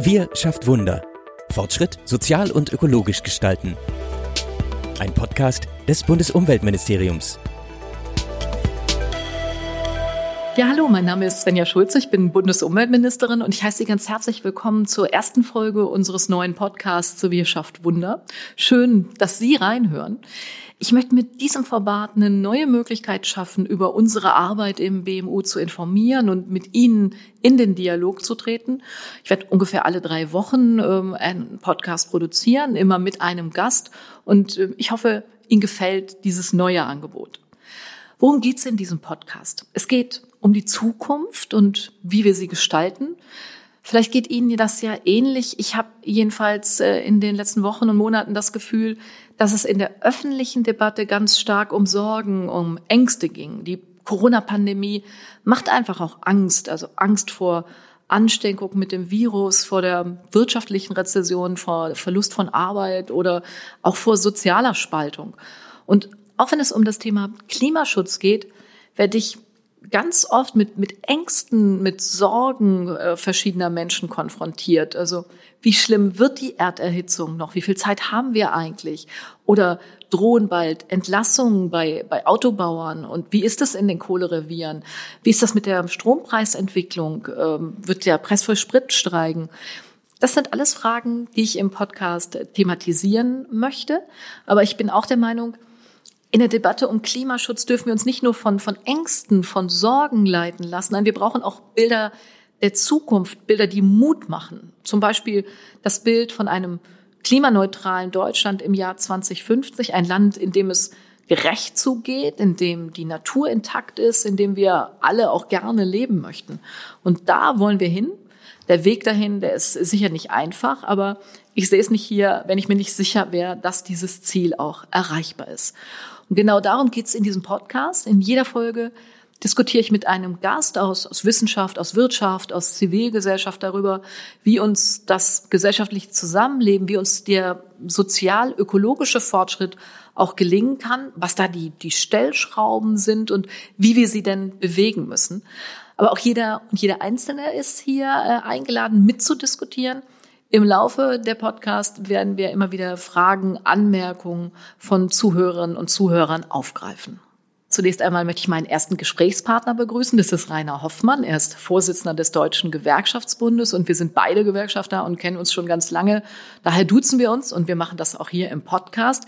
Wir schafft Wunder. Fortschritt sozial und ökologisch gestalten. Ein Podcast des Bundesumweltministeriums. Ja, hallo, mein Name ist Svenja Schulze, ich bin Bundesumweltministerin und ich heiße Sie ganz herzlich willkommen zur ersten Folge unseres neuen Podcasts Wir schafft Wunder. Schön, dass Sie reinhören. Ich möchte mit diesem Format eine neue Möglichkeit schaffen, über unsere Arbeit im BMU zu informieren und mit Ihnen in den Dialog zu treten. Ich werde ungefähr alle drei Wochen ähm, einen Podcast produzieren, immer mit einem Gast. Und äh, ich hoffe, Ihnen gefällt dieses neue Angebot. Worum geht es in diesem Podcast? Es geht um die Zukunft und wie wir sie gestalten. Vielleicht geht Ihnen das ja ähnlich. Ich habe jedenfalls äh, in den letzten Wochen und Monaten das Gefühl, dass es in der öffentlichen Debatte ganz stark um Sorgen, um Ängste ging. Die Corona-Pandemie macht einfach auch Angst, also Angst vor Ansteckung mit dem Virus, vor der wirtschaftlichen Rezession, vor Verlust von Arbeit oder auch vor sozialer Spaltung. Und auch wenn es um das Thema Klimaschutz geht, werde ich ganz oft mit, mit Ängsten, mit Sorgen äh, verschiedener Menschen konfrontiert. Also wie schlimm wird die Erderhitzung noch? Wie viel Zeit haben wir eigentlich? Oder drohen bald Entlassungen bei, bei Autobauern? Und wie ist das in den Kohlerevieren? Wie ist das mit der Strompreisentwicklung? Ähm, wird der Preis für Sprit steigen? Das sind alles Fragen, die ich im Podcast thematisieren möchte. Aber ich bin auch der Meinung, in der Debatte um Klimaschutz dürfen wir uns nicht nur von, von Ängsten, von Sorgen leiten lassen. Nein, wir brauchen auch Bilder der Zukunft, Bilder, die Mut machen. Zum Beispiel das Bild von einem klimaneutralen Deutschland im Jahr 2050, ein Land, in dem es gerecht zugeht, in dem die Natur intakt ist, in dem wir alle auch gerne leben möchten. Und da wollen wir hin. Der Weg dahin, der ist sicher nicht einfach, aber ich sehe es nicht hier, wenn ich mir nicht sicher wäre, dass dieses Ziel auch erreichbar ist. Und genau darum geht es in diesem Podcast. In jeder Folge diskutiere ich mit einem Gast aus, aus Wissenschaft, aus Wirtschaft, aus Zivilgesellschaft darüber, wie uns das gesellschaftliche Zusammenleben, wie uns der sozial-ökologische Fortschritt auch gelingen kann, was da die, die Stellschrauben sind und wie wir sie denn bewegen müssen. Aber auch jeder und jeder Einzelne ist hier äh, eingeladen, mitzudiskutieren. Im Laufe der Podcast werden wir immer wieder Fragen, Anmerkungen von Zuhörerinnen und Zuhörern aufgreifen. Zunächst einmal möchte ich meinen ersten Gesprächspartner begrüßen. Das ist Rainer Hoffmann. Er ist Vorsitzender des Deutschen Gewerkschaftsbundes und wir sind beide Gewerkschafter und kennen uns schon ganz lange. Daher duzen wir uns und wir machen das auch hier im Podcast.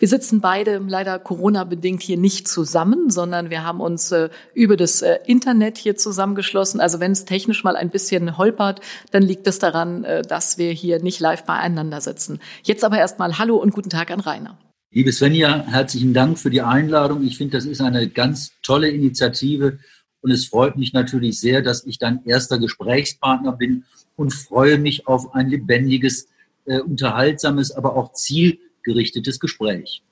Wir sitzen beide leider Corona-bedingt hier nicht zusammen, sondern wir haben uns äh, über das äh, Internet hier zusammengeschlossen. Also wenn es technisch mal ein bisschen holpert, dann liegt es daran, äh, dass wir hier nicht live beieinander sitzen. Jetzt aber erstmal Hallo und guten Tag an Rainer. Liebe Svenja, herzlichen Dank für die Einladung. Ich finde, das ist eine ganz tolle Initiative und es freut mich natürlich sehr, dass ich dein erster Gesprächspartner bin und freue mich auf ein lebendiges, äh, unterhaltsames, aber auch zielgerichtetes Gespräch.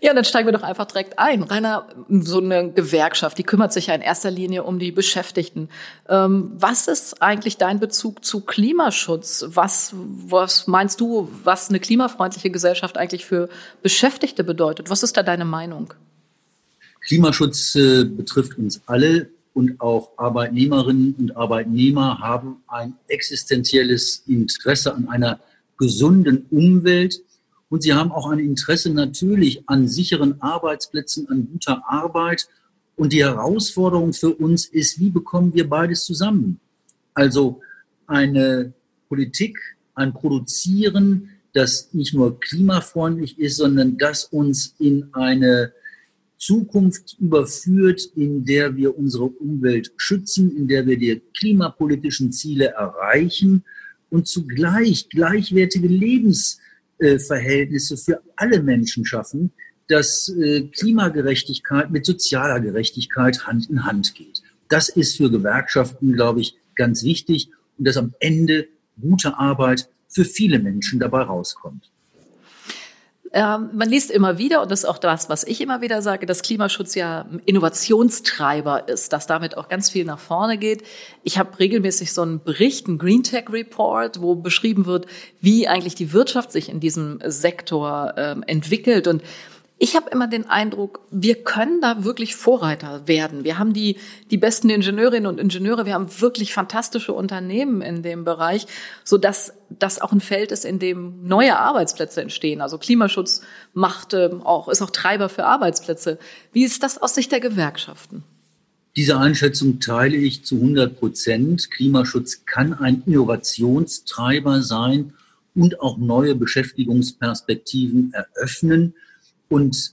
Ja, dann steigen wir doch einfach direkt ein. Rainer, so eine Gewerkschaft, die kümmert sich ja in erster Linie um die Beschäftigten. Ähm, was ist eigentlich dein Bezug zu Klimaschutz? Was, was meinst du, was eine klimafreundliche Gesellschaft eigentlich für Beschäftigte bedeutet? Was ist da deine Meinung? Klimaschutz äh, betrifft uns alle und auch Arbeitnehmerinnen und Arbeitnehmer haben ein existenzielles Interesse an einer gesunden Umwelt und sie haben auch ein Interesse natürlich an sicheren Arbeitsplätzen, an guter Arbeit. Und die Herausforderung für uns ist, wie bekommen wir beides zusammen? Also eine Politik, ein Produzieren, das nicht nur klimafreundlich ist, sondern das uns in eine Zukunft überführt, in der wir unsere Umwelt schützen, in der wir die klimapolitischen Ziele erreichen und zugleich gleichwertige Lebens Verhältnisse für alle Menschen schaffen, dass äh, Klimagerechtigkeit mit sozialer Gerechtigkeit Hand in Hand geht. Das ist für Gewerkschaften, glaube ich, ganz wichtig und dass am Ende gute Arbeit für viele Menschen dabei rauskommt. Ähm, man liest immer wieder, und das ist auch das, was ich immer wieder sage, dass Klimaschutz ja Innovationstreiber ist, dass damit auch ganz viel nach vorne geht. Ich habe regelmäßig so einen Bericht, einen Green Tech Report, wo beschrieben wird, wie eigentlich die Wirtschaft sich in diesem Sektor ähm, entwickelt. Und Ich habe immer den Eindruck, wir können da wirklich Vorreiter werden. Wir haben die, die besten Ingenieurinnen und Ingenieure, wir haben wirklich fantastische Unternehmen in dem Bereich, so dass das auch ein Feld ist, in dem neue Arbeitsplätze entstehen. Also Klimaschutz macht ähm, auch, ist auch Treiber für Arbeitsplätze. Wie ist das aus Sicht der Gewerkschaften? Diese Einschätzung teile ich zu 100 Prozent. Klimaschutz kann ein Innovationstreiber sein und auch neue Beschäftigungsperspektiven eröffnen. Und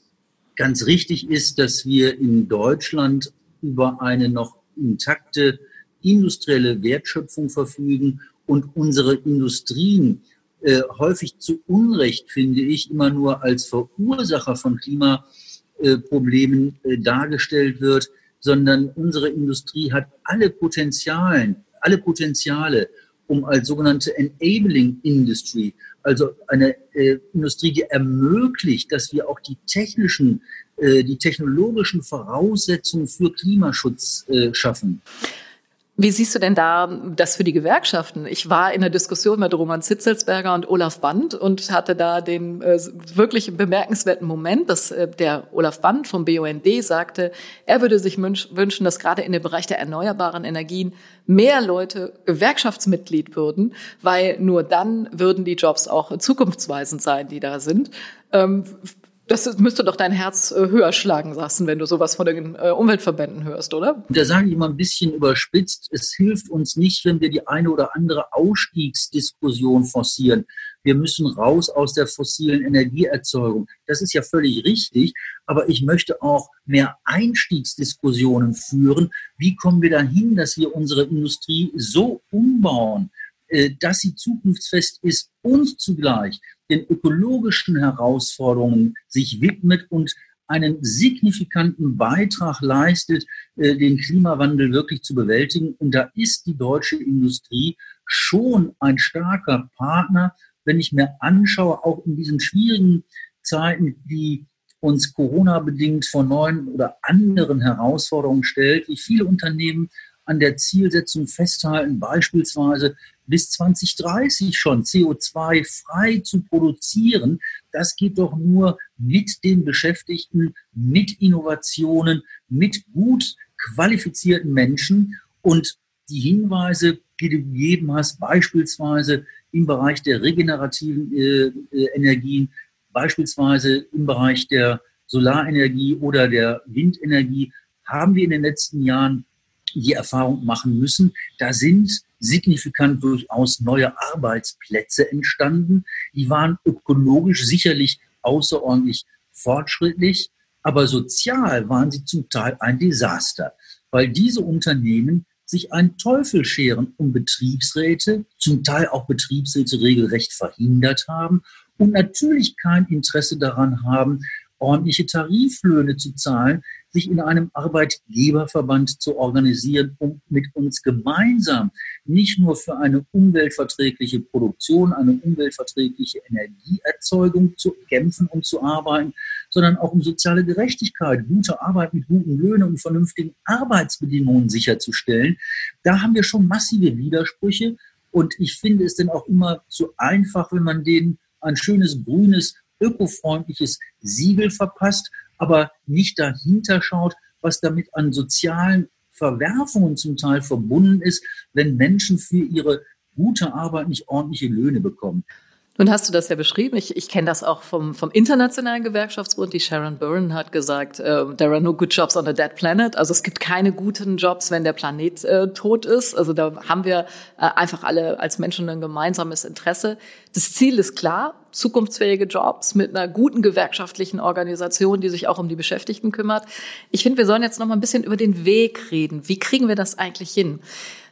ganz richtig ist, dass wir in Deutschland über eine noch intakte industrielle Wertschöpfung verfügen und unsere Industrien äh, häufig zu Unrecht, finde ich, immer nur als Verursacher von Klimaproblemen äh, dargestellt wird, sondern unsere Industrie hat alle Potenzialen, alle Potenziale, um als sogenannte Enabling Industry also eine äh, Industrie, die ermöglicht, dass wir auch die technischen, äh, die technologischen Voraussetzungen für Klimaschutz äh, schaffen. Wie siehst du denn da das für die Gewerkschaften? Ich war in der Diskussion mit Roman Zitzelsberger und Olaf Band und hatte da den äh, wirklich bemerkenswerten Moment, dass äh, der Olaf Band vom BUND sagte, er würde sich wünschen, dass gerade in dem Bereich der erneuerbaren Energien mehr Leute Gewerkschaftsmitglied würden, weil nur dann würden die Jobs auch zukunftsweisend sein, die da sind. Ähm, das müsste doch dein Herz äh, höher schlagen lassen, wenn du sowas von den äh, Umweltverbänden hörst, oder? Da sage ich immer ein bisschen überspitzt, es hilft uns nicht, wenn wir die eine oder andere Ausstiegsdiskussion forcieren. Wir müssen raus aus der fossilen Energieerzeugung. Das ist ja völlig richtig, aber ich möchte auch mehr Einstiegsdiskussionen führen. Wie kommen wir dahin, dass wir unsere Industrie so umbauen, dass sie zukunftsfest ist und zugleich den ökologischen Herausforderungen sich widmet und einen signifikanten Beitrag leistet, äh, den Klimawandel wirklich zu bewältigen. Und da ist die deutsche Industrie schon ein starker Partner, wenn ich mir anschaue, auch in diesen schwierigen Zeiten, die uns Corona-bedingt vor neuen oder anderen Herausforderungen stellt, wie viele Unternehmen an der Zielsetzung festhalten, beispielsweise bis 2030 schon CO2-frei zu produzieren. Das geht doch nur mit den Beschäftigten, mit Innovationen, mit gut qualifizierten Menschen. Und die Hinweise, die du gegeben hast, beispielsweise im Bereich der regenerativen äh, äh Energien, beispielsweise im Bereich der Solarenergie oder der Windenergie, haben wir in den letzten Jahren die Erfahrung machen müssen, da sind signifikant durchaus neue Arbeitsplätze entstanden. Die waren ökologisch sicherlich außerordentlich fortschrittlich, aber sozial waren sie zum Teil ein Desaster, weil diese Unternehmen sich einen Teufel scheren um Betriebsräte, zum Teil auch Betriebsräte regelrecht verhindert haben und natürlich kein Interesse daran haben, ordentliche Tariflöhne zu zahlen, sich in einem Arbeitgeberverband zu organisieren, um mit uns gemeinsam nicht nur für eine umweltverträgliche Produktion, eine umweltverträgliche Energieerzeugung zu kämpfen und zu arbeiten, sondern auch um soziale Gerechtigkeit, gute Arbeit mit guten Löhnen und vernünftigen Arbeitsbedingungen sicherzustellen. Da haben wir schon massive Widersprüche und ich finde es dann auch immer zu einfach, wenn man denen ein schönes grünes ökofreundliches Siegel verpasst, aber nicht dahinter schaut, was damit an sozialen Verwerfungen zum Teil verbunden ist, wenn Menschen für ihre gute Arbeit nicht ordentliche Löhne bekommen. Nun hast du das ja beschrieben. Ich, ich kenne das auch vom, vom Internationalen Gewerkschaftsbund. Die Sharon Byrne hat gesagt, uh, there are no good jobs on a dead planet. Also es gibt keine guten Jobs, wenn der Planet äh, tot ist. Also da haben wir äh, einfach alle als Menschen ein gemeinsames Interesse. Das Ziel ist klar, zukunftsfähige Jobs mit einer guten gewerkschaftlichen Organisation, die sich auch um die Beschäftigten kümmert. Ich finde, wir sollen jetzt noch mal ein bisschen über den Weg reden. Wie kriegen wir das eigentlich hin?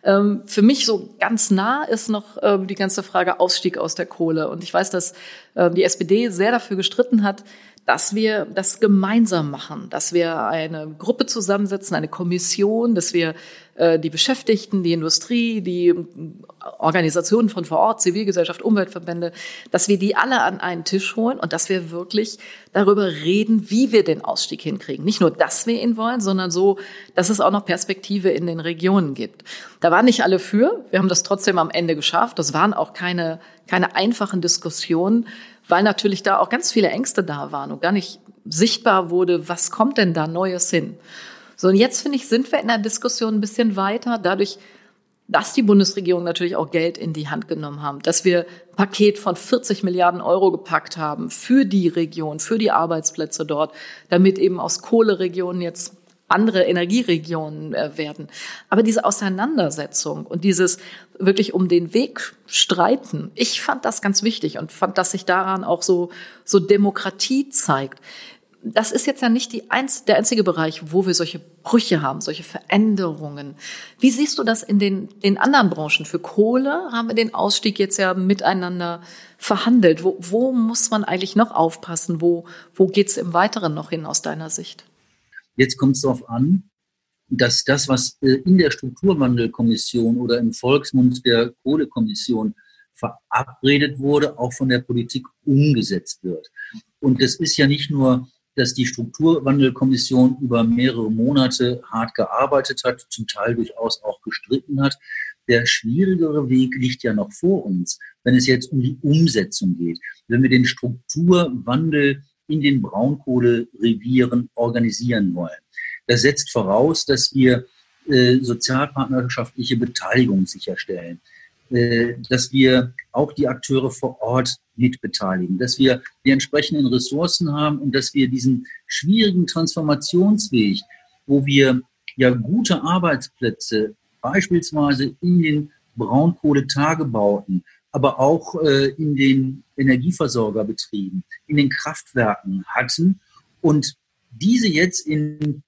Ähm, für mich so ganz nah ist noch ähm, die ganze Frage Ausstieg aus der Kohle. Und ich weiß, dass ähm, die SPD sehr dafür gestritten hat, dass wir das gemeinsam machen, dass wir eine Gruppe zusammensetzen, eine Kommission, dass wir äh, die Beschäftigten, die Industrie, die Organisationen von vor Ort, Zivilgesellschaft, Umweltverbände, dass wir die alle an einen Tisch holen und dass wir wirklich darüber reden, wie wir den Ausstieg hinkriegen. Nicht nur, dass wir ihn wollen, sondern so, dass es auch noch Perspektive in den Regionen gibt. Da waren nicht alle für. Wir haben das trotzdem am Ende geschafft. Das waren auch keine, keine einfachen Diskussionen weil natürlich da auch ganz viele Ängste da waren und gar nicht sichtbar wurde, was kommt denn da Neues hin. So, und jetzt finde ich, sind wir in der Diskussion ein bisschen weiter, dadurch, dass die Bundesregierung natürlich auch Geld in die Hand genommen haben, dass wir ein Paket von 40 Milliarden Euro gepackt haben für die Region, für die Arbeitsplätze dort, damit eben aus Kohleregionen jetzt andere Energieregionen äh, werden. Aber diese Auseinandersetzung und dieses wirklich um den Weg streiten, ich fand das ganz wichtig und fand, dass sich daran auch so, so Demokratie zeigt das ist jetzt ja nicht die einz der einzige Bereich, wo wir solche Brüche haben, solche Veränderungen. Wie siehst du das in den, den anderen Branchen? Für Kohle haben wir den Ausstieg jetzt ja miteinander verhandelt. Wo, wo muss man eigentlich noch aufpassen? Wo, wo geht es im Weiteren noch hin aus deiner Sicht? Jetzt kommt es darauf an, dass das, was äh, in der Strukturwandelkommission oder im Volksmund der Kohlekommission verabredet wurde, auch von der Politik umgesetzt wird. Und das ist ja nicht nur dass die Strukturwandelkommission über mehrere Monate hart gearbeitet hat, zum Teil durchaus auch gestritten hat. Der schwierigere Weg liegt ja noch vor uns, wenn es jetzt um die Umsetzung geht. Wenn wir den Strukturwandel in den Braunkohlerevieren organisieren wollen. Das setzt voraus, dass wir äh, sozialpartnerschaftliche Beteiligung sicherstellen, äh, dass wir auch die Akteure vor Ort mitbeteiligen, dass wir die entsprechenden Ressourcen haben und dass wir diesen schwierigen Transformationsweg, wo wir ja gute Arbeitsplätze beispielsweise in den Braunkohletagebauten, aber auch äh, in den Energieversorgerbetrieben, in den Kraftwerken hatten und diese jetzt in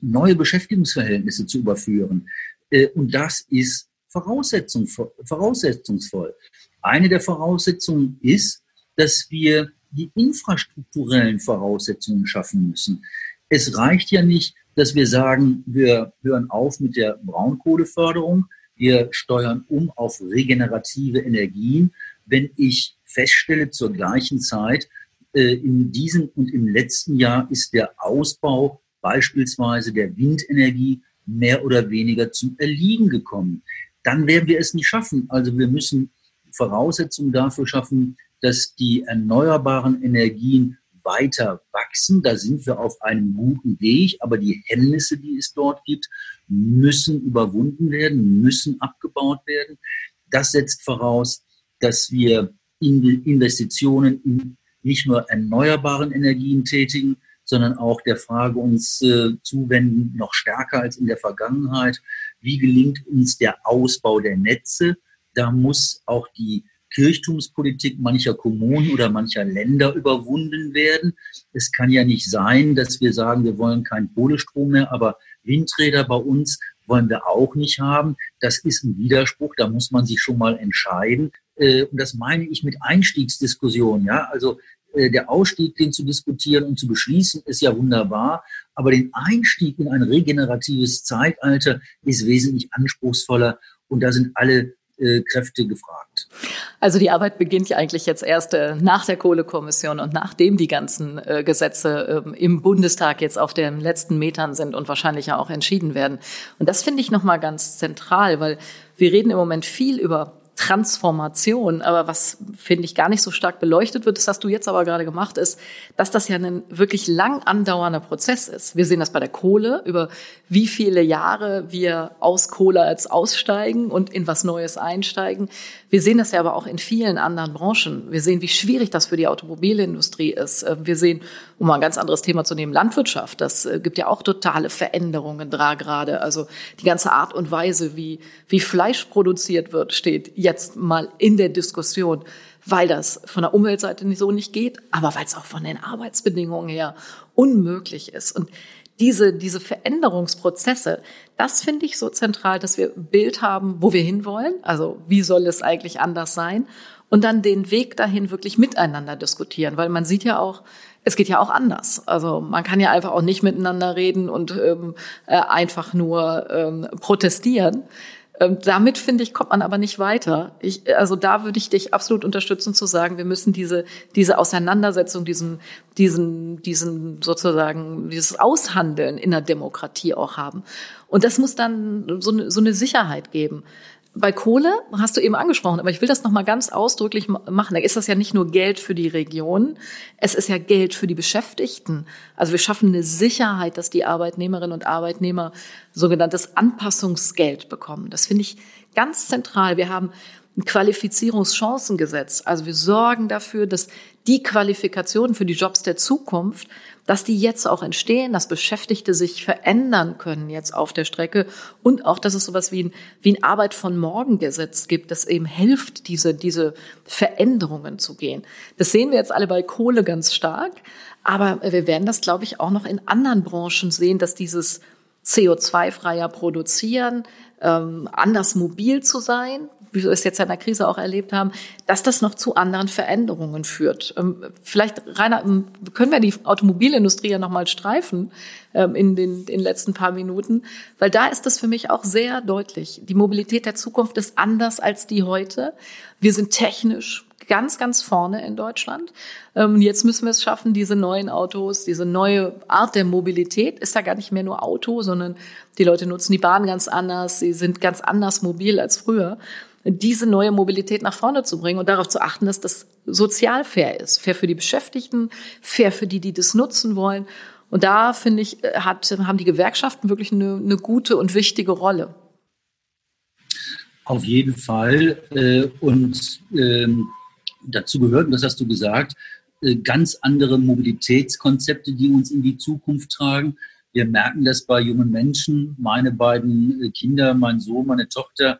neue Beschäftigungsverhältnisse zu überführen. Äh, und das ist Voraussetzung, voraussetzungsvoll. Eine der Voraussetzungen ist, dass wir die infrastrukturellen Voraussetzungen schaffen müssen. Es reicht ja nicht, dass wir sagen, wir hören auf mit der Braunkohleförderung, wir steuern um auf regenerative Energien, wenn ich feststelle zur gleichen Zeit, äh, in diesem und im letzten Jahr ist der Ausbau beispielsweise der Windenergie mehr oder weniger zum Erliegen gekommen dann werden wir es nicht schaffen. Also wir müssen Voraussetzungen dafür schaffen, dass die erneuerbaren Energien weiter wachsen. Da sind wir auf einem guten Weg, aber die Hemmnisse, die es dort gibt, müssen überwunden werden, müssen abgebaut werden. Das setzt voraus, dass wir Investitionen in nicht nur erneuerbaren Energien tätigen, sondern auch der Frage uns äh, zuwenden, noch stärker als in der Vergangenheit, wie gelingt uns der Ausbau der Netze. Da muss auch die Kirchtumspolitik mancher Kommunen oder mancher Länder überwunden werden. Es kann ja nicht sein, dass wir sagen, wir wollen keinen Kohlestrom mehr, aber Windräder bei uns wollen wir auch nicht haben. Das ist ein Widerspruch, da muss man sich schon mal entscheiden. Äh, und das meine ich mit Einstiegsdiskussionen. Ja, also äh, der Ausstieg, den zu diskutieren und zu beschließen, ist ja wunderbar. Aber den Einstieg in ein regeneratives Zeitalter ist wesentlich anspruchsvoller und da sind alle äh, Kräfte gefragt. Also die Arbeit beginnt ja eigentlich jetzt erst äh, nach der Kohlekommission und nachdem die ganzen äh, Gesetze ähm, im Bundestag jetzt auf den letzten Metern sind und wahrscheinlich ja auch entschieden werden. Und das finde ich nochmal ganz zentral, weil wir reden im Moment viel über Transformation. Aber was, finde ich, gar nicht so stark beleuchtet wird, das hast du jetzt aber gerade gemacht, ist, dass das ja ein wirklich lang andauernder Prozess ist. Wir sehen das bei der Kohle, über wie viele Jahre wir aus Kohle als aussteigen und in was Neues einsteigen. Wir sehen das ja aber auch in vielen anderen Branchen. Wir sehen, wie schwierig das für die Automobilindustrie ist. Äh, wir sehen, um mal ein ganz anderes Thema zu nehmen, Landwirtschaft. Das äh, gibt ja auch totale Veränderungen da gerade. Also die ganze Art und Weise, wie, wie Fleisch produziert wird, steht jetzt mal in der Diskussion, weil das von der Umweltseite so nicht geht, aber weil es auch von den Arbeitsbedingungen her unmöglich ist. Und diese, diese Veränderungsprozesse, das finde ich so zentral, dass wir Bild haben, wo wir hinwollen. Also wie soll es eigentlich anders sein? Und dann den Weg dahin wirklich miteinander diskutieren, weil man sieht ja auch, es geht ja auch anders. Also man kann ja einfach auch nicht miteinander reden und ähm, äh, einfach nur ähm, protestieren. Ähm, damit finde ich, kommt man aber nicht weiter. Ich, also da würde ich dich absolut unterstützen zu sagen, wir müssen diese, diese Auseinandersetzung, diesen, diesen, diesen sozusagen, dieses Aushandeln in der Demokratie auch haben. Und das muss dann so eine, so eine Sicherheit geben. Bei Kohle hast du eben angesprochen, aber ich will das nochmal ganz ausdrücklich machen. Da ist das ja nicht nur Geld für die Region, es ist ja Geld für die Beschäftigten. Also wir schaffen eine Sicherheit, dass die Arbeitnehmerinnen und Arbeitnehmer sogenanntes Anpassungsgeld bekommen. Das finde ich ganz zentral. Wir haben ein Qualifizierungschancengesetz. Also wir sorgen dafür, dass die Qualifikationen für die Jobs der Zukunft, dass die jetzt auch entstehen, dass Beschäftigte sich verändern können jetzt auf der Strecke und auch, dass es sowas wie ein, wie ein Arbeit von morgen Gesetz gibt, das eben hilft, diese, diese Veränderungen zu gehen. Das sehen wir jetzt alle bei Kohle ganz stark. Aber wir werden das, glaube ich, auch noch in anderen Branchen sehen, dass dieses CO2-freier Produzieren, ähm, anders mobil zu sein, wie wir es jetzt in der Krise auch erlebt haben, dass das noch zu anderen Veränderungen führt. Ähm, vielleicht, Rainer, ähm, können wir die Automobilindustrie ja nochmal streifen ähm, in den, in den letzten paar Minuten, weil da ist das für mich auch sehr deutlich. Die Mobilität der Zukunft ist anders als die heute. Wir sind technisch ganz, ganz vorne in Deutschland. Und jetzt müssen wir es schaffen, diese neuen Autos, diese neue Art der Mobilität ist ja gar nicht mehr nur Auto, sondern die Leute nutzen die Bahn ganz anders, sie sind ganz anders mobil als früher diese neue Mobilität nach vorne zu bringen und darauf zu achten, dass das sozial fair ist. Fair für die Beschäftigten, fair für die, die das nutzen wollen. Und da, finde ich, hat, haben die Gewerkschaften wirklich eine, eine gute und wichtige Rolle. Auf jeden Fall. Äh, und ähm, dazu gehört, und das hast du gesagt, äh, ganz andere Mobilitätskonzepte, die uns in die Zukunft tragen. Wir merken das bei jungen Menschen. Meine beiden äh, Kinder, mein Sohn, meine Tochter,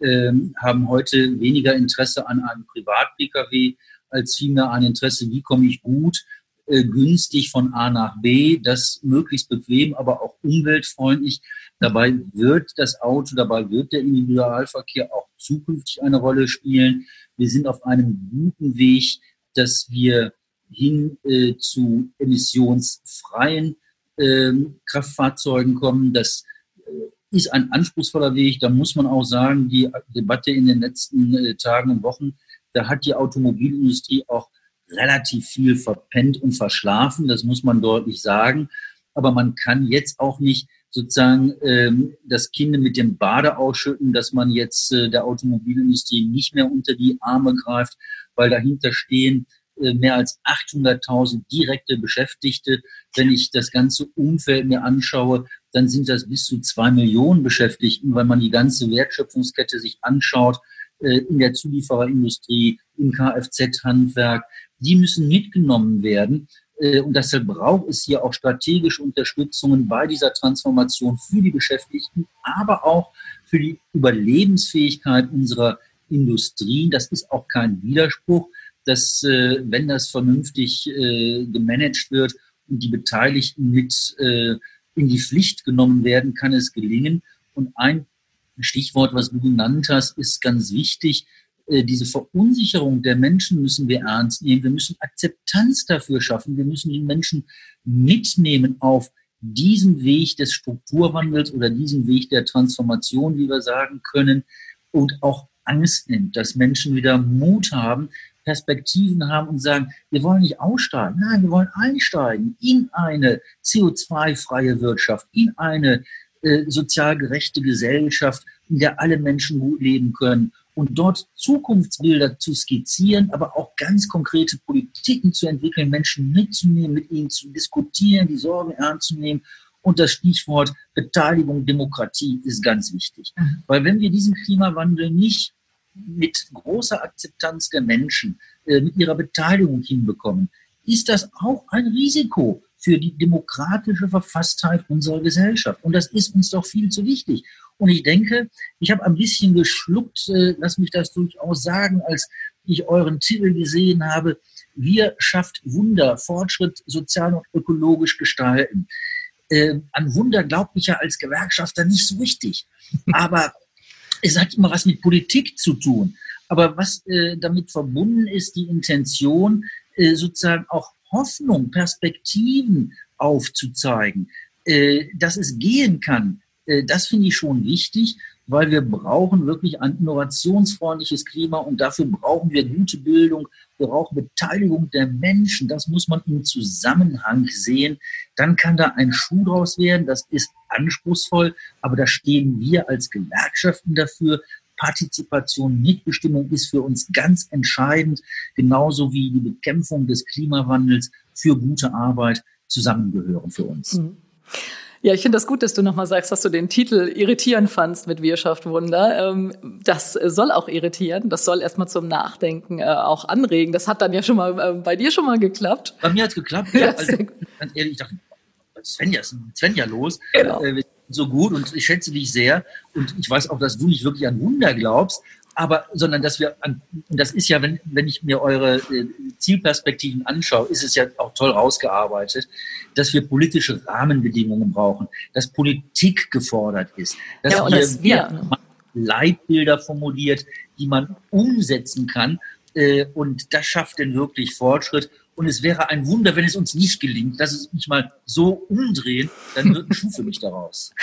ähm, haben heute weniger Interesse an einem Privat-Pkw als vielmehr ein Interesse, wie komme ich gut, äh, günstig von A nach B, das möglichst bequem, aber auch umweltfreundlich. Dabei wird das Auto, dabei wird der Individualverkehr auch zukünftig eine Rolle spielen. Wir sind auf einem guten Weg, dass wir hin äh, zu emissionsfreien äh, Kraftfahrzeugen kommen, dass ist ein anspruchsvoller Weg. Da muss man auch sagen, die Debatte in den letzten äh, Tagen und Wochen, da hat die Automobilindustrie auch relativ viel verpennt und verschlafen. Das muss man deutlich sagen. Aber man kann jetzt auch nicht sozusagen ähm, das Kind mit dem Bade ausschütten, dass man jetzt äh, der Automobilindustrie nicht mehr unter die Arme greift, weil dahinter stehen äh, mehr als 800.000 direkte Beschäftigte. Wenn ich das ganze Umfeld mir anschaue, dann sind das bis zu zwei Millionen Beschäftigten, weil man die ganze Wertschöpfungskette sich anschaut, äh, in der Zuliefererindustrie, im Kfz-Handwerk. Die müssen mitgenommen werden. Äh, und deshalb braucht es hier auch strategische Unterstützungen bei dieser Transformation für die Beschäftigten, aber auch für die Überlebensfähigkeit unserer Industrie. Das ist auch kein Widerspruch dass, äh, wenn das vernünftig äh, gemanagt wird und die Beteiligten mit äh, in die Pflicht genommen werden, kann es gelingen. Und ein Stichwort, was du genannt hast, ist ganz wichtig. Äh, diese Verunsicherung der Menschen müssen wir ernst nehmen. Wir müssen Akzeptanz dafür schaffen. Wir müssen die Menschen mitnehmen auf diesem Weg des Strukturwandels oder diesem Weg der Transformation, wie wir sagen können, und auch Angst nimmt, dass Menschen wieder Mut haben, Perspektiven haben und sagen, wir wollen nicht aussteigen, nein, wir wollen einsteigen in eine CO2-freie Wirtschaft, in eine äh, sozial gerechte Gesellschaft, in der alle Menschen gut leben können und dort Zukunftsbilder zu skizzieren, aber auch ganz konkrete Politiken zu entwickeln, Menschen mitzunehmen, mit ihnen zu diskutieren, die Sorgen ernst zu nehmen. Und das Stichwort Beteiligung, Demokratie ist ganz wichtig. Mhm. Weil wenn wir diesen Klimawandel nicht mit großer Akzeptanz der Menschen, äh, mit ihrer Beteiligung hinbekommen, ist das auch ein Risiko für die demokratische Verfasstheit unserer Gesellschaft. Und das ist uns doch viel zu wichtig. Und ich denke, ich habe ein bisschen geschluckt, äh, lass mich das durchaus sagen, als ich euren Titel gesehen habe, wir schafft Wunder, Fortschritt sozial und ökologisch gestalten. Äh, an Wunder glaubt mich ja als Gewerkschafter nicht so richtig. Aber es hat immer was mit Politik zu tun. Aber was äh, damit verbunden ist, die Intention, äh, sozusagen auch Hoffnung, Perspektiven aufzuzeigen, äh, dass es gehen kann, äh, das finde ich schon wichtig, weil wir brauchen wirklich ein innovationsfreundliches Klima und dafür brauchen wir gute Bildung, wir brauchen Beteiligung der Menschen, das muss man im Zusammenhang sehen. Dann kann da ein Schuh draus werden, das ist anspruchsvoll, aber da stehen wir als Gewerkschaften dafür, Partizipation, Mitbestimmung ist für uns ganz entscheidend, genauso wie die Bekämpfung des Klimawandels für gute Arbeit zusammengehören für uns. Mhm. Ja, ich finde das gut, dass du nochmal sagst, dass du den Titel irritierend fandst mit Wirtschaft Wunder. Ähm, das soll auch irritieren. Das soll erstmal zum Nachdenken äh, auch anregen. Das hat dann ja schon mal äh, bei dir schon mal geklappt. Bei mir hat es geklappt. Ja, also, ganz ehrlich, ich dachte, Svenja, ist Svenja los? Genau. Äh, so gut und ich schätze dich sehr. Und ich weiß auch, dass du nicht wirklich an Wunder glaubst aber sondern dass wir an, das ist ja, wenn, wenn ich mir eure äh, Zielperspektiven anschaue, ist es ja auch toll rausgearbeitet, dass wir politische Rahmenbedingungen brauchen, dass Politik gefordert ist, dass ja, wir, das wir Leitbilder formuliert, die man umsetzen kann. Äh, und das schafft denn wirklich Fortschritt. Und es wäre ein Wunder, wenn es uns nicht gelingt. Lass es mich mal so umdrehen, dann wird ein Schuh für mich daraus.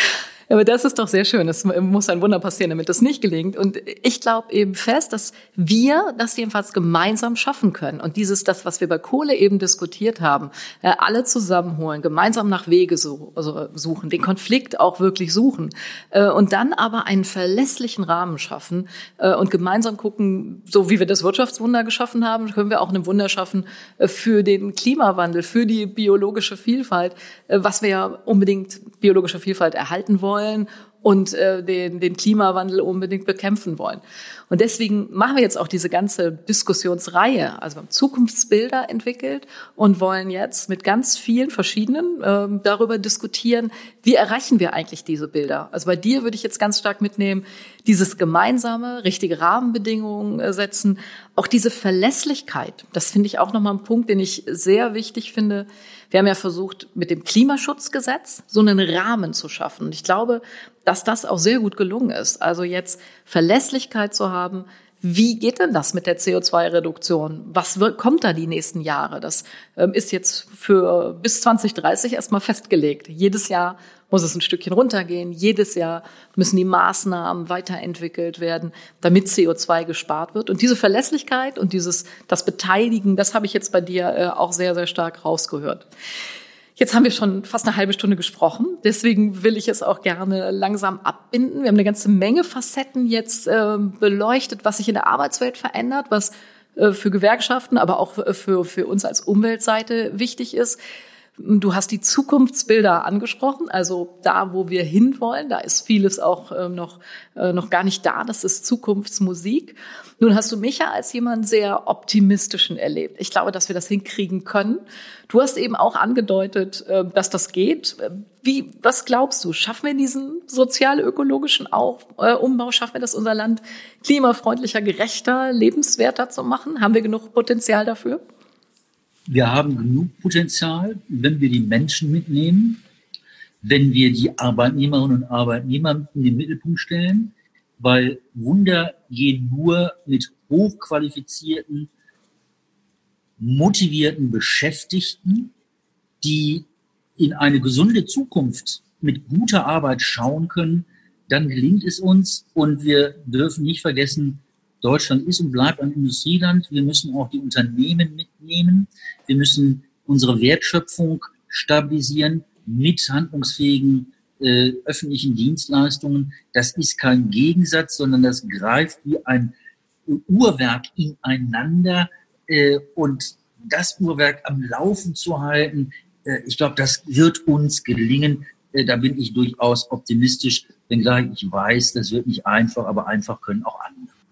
Aber das ist doch sehr schön. Es muss ein Wunder passieren, damit das nicht gelingt. Und ich glaube eben fest, dass wir das jedenfalls gemeinsam schaffen können. Und dieses, das, was wir bei Kohle eben diskutiert haben, äh, alle zusammenholen, gemeinsam nach Wege also suchen, den Konflikt auch wirklich suchen äh, und dann aber einen verlässlichen Rahmen schaffen äh, und gemeinsam gucken, so wie wir das Wirtschaftswunder geschaffen haben, können wir auch ein Wunder schaffen für den Klimawandel, für die biologische Vielfalt, was wir ja unbedingt biologische Vielfalt erhalten wollen wollen und äh, den, den Klimawandel unbedingt bekämpfen wollen. Und deswegen machen wir jetzt auch diese ganze Diskussionsreihe. Also wir haben Zukunftsbilder entwickelt und wollen jetzt mit ganz vielen verschiedenen äh, darüber diskutieren, wie erreichen wir eigentlich diese Bilder. Also bei dir würde ich jetzt ganz stark mitnehmen, dieses gemeinsame, richtige Rahmenbedingungen äh, setzen, auch diese Verlässlichkeit. Das finde ich auch nochmal ein Punkt, den ich sehr wichtig finde. Wir haben ja versucht, mit dem Klimaschutzgesetz so einen Rahmen zu schaffen. Und ich glaube, dass das auch sehr gut gelungen ist. Also jetzt Verlässlichkeit zu haben, wie geht denn das mit der CO2-Reduktion? Was kommt da die nächsten Jahre? Das ähm, ist jetzt für bis 2030 erstmal festgelegt. Jedes Jahr muss es ein Stückchen runtergehen. Jedes Jahr müssen die Maßnahmen weiterentwickelt werden, damit CO2 gespart wird. Und diese Verlässlichkeit und dieses, das Beteiligen, das habe ich jetzt bei dir äh, auch sehr, sehr stark rausgehört. Jetzt haben wir schon fast eine halbe Stunde gesprochen. Deswegen will ich es auch gerne langsam abbinden. Wir haben eine ganze Menge Facetten jetzt äh, beleuchtet, was sich in der Arbeitswelt verändert, was äh, für Gewerkschaften, aber auch für, für uns als Umweltseite wichtig ist. Du hast die Zukunftsbilder angesprochen, also da, wo wir hinwollen, da ist vieles auch äh, noch, äh, noch gar nicht da, das ist Zukunftsmusik. Nun hast du mich ja als jemand sehr optimistischen erlebt. Ich glaube, dass wir das hinkriegen können. Du hast eben auch angedeutet, äh, dass das geht. Wie, was glaubst du? Schaffen wir diesen sozial-ökologischen äh, Umbau? Schaffen wir das, unser Land klimafreundlicher, gerechter, lebenswerter zu machen? Haben wir genug Potenzial dafür? Wir haben genug Potenzial, wenn wir die Menschen mitnehmen, wenn wir die Arbeitnehmerinnen und Arbeitnehmer in den Mittelpunkt stellen, weil Wunder gehen nur mit hochqualifizierten, motivierten Beschäftigten, die in eine gesunde Zukunft mit guter Arbeit schauen können, dann gelingt es uns und wir dürfen nicht vergessen, Deutschland ist und bleibt ein Industrieland. Wir müssen auch die Unternehmen mitnehmen. Wir müssen unsere Wertschöpfung stabilisieren mit handlungsfähigen äh, öffentlichen Dienstleistungen. Das ist kein Gegensatz, sondern das greift wie ein Uhrwerk ineinander. Äh, und das Uhrwerk am Laufen zu halten, äh, ich glaube, das wird uns gelingen. Äh, da bin ich durchaus optimistisch, wenngleich ich weiß, das wird nicht einfach, aber einfach können auch andere.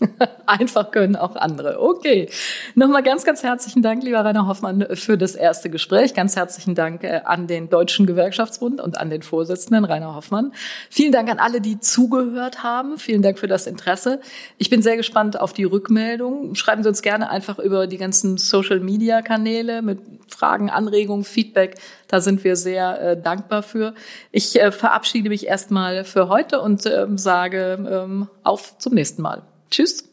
Einfach können auch andere. Okay. Nochmal ganz, ganz herzlichen Dank, lieber Rainer Hoffmann, für das erste Gespräch. Ganz herzlichen Dank äh, an den Deutschen Gewerkschaftsbund und an den Vorsitzenden Rainer Hoffmann. Vielen Dank an alle, die zugehört haben. Vielen Dank für das Interesse. Ich bin sehr gespannt auf die Rückmeldung. Schreiben Sie uns gerne einfach über die ganzen Social Media Kanäle mit Fragen, Anregungen, Feedback. Da sind wir sehr äh, dankbar für. Ich äh, verabschiede mich erstmal für heute und äh, sage ähm, auf zum nächsten Mal. Tschüss.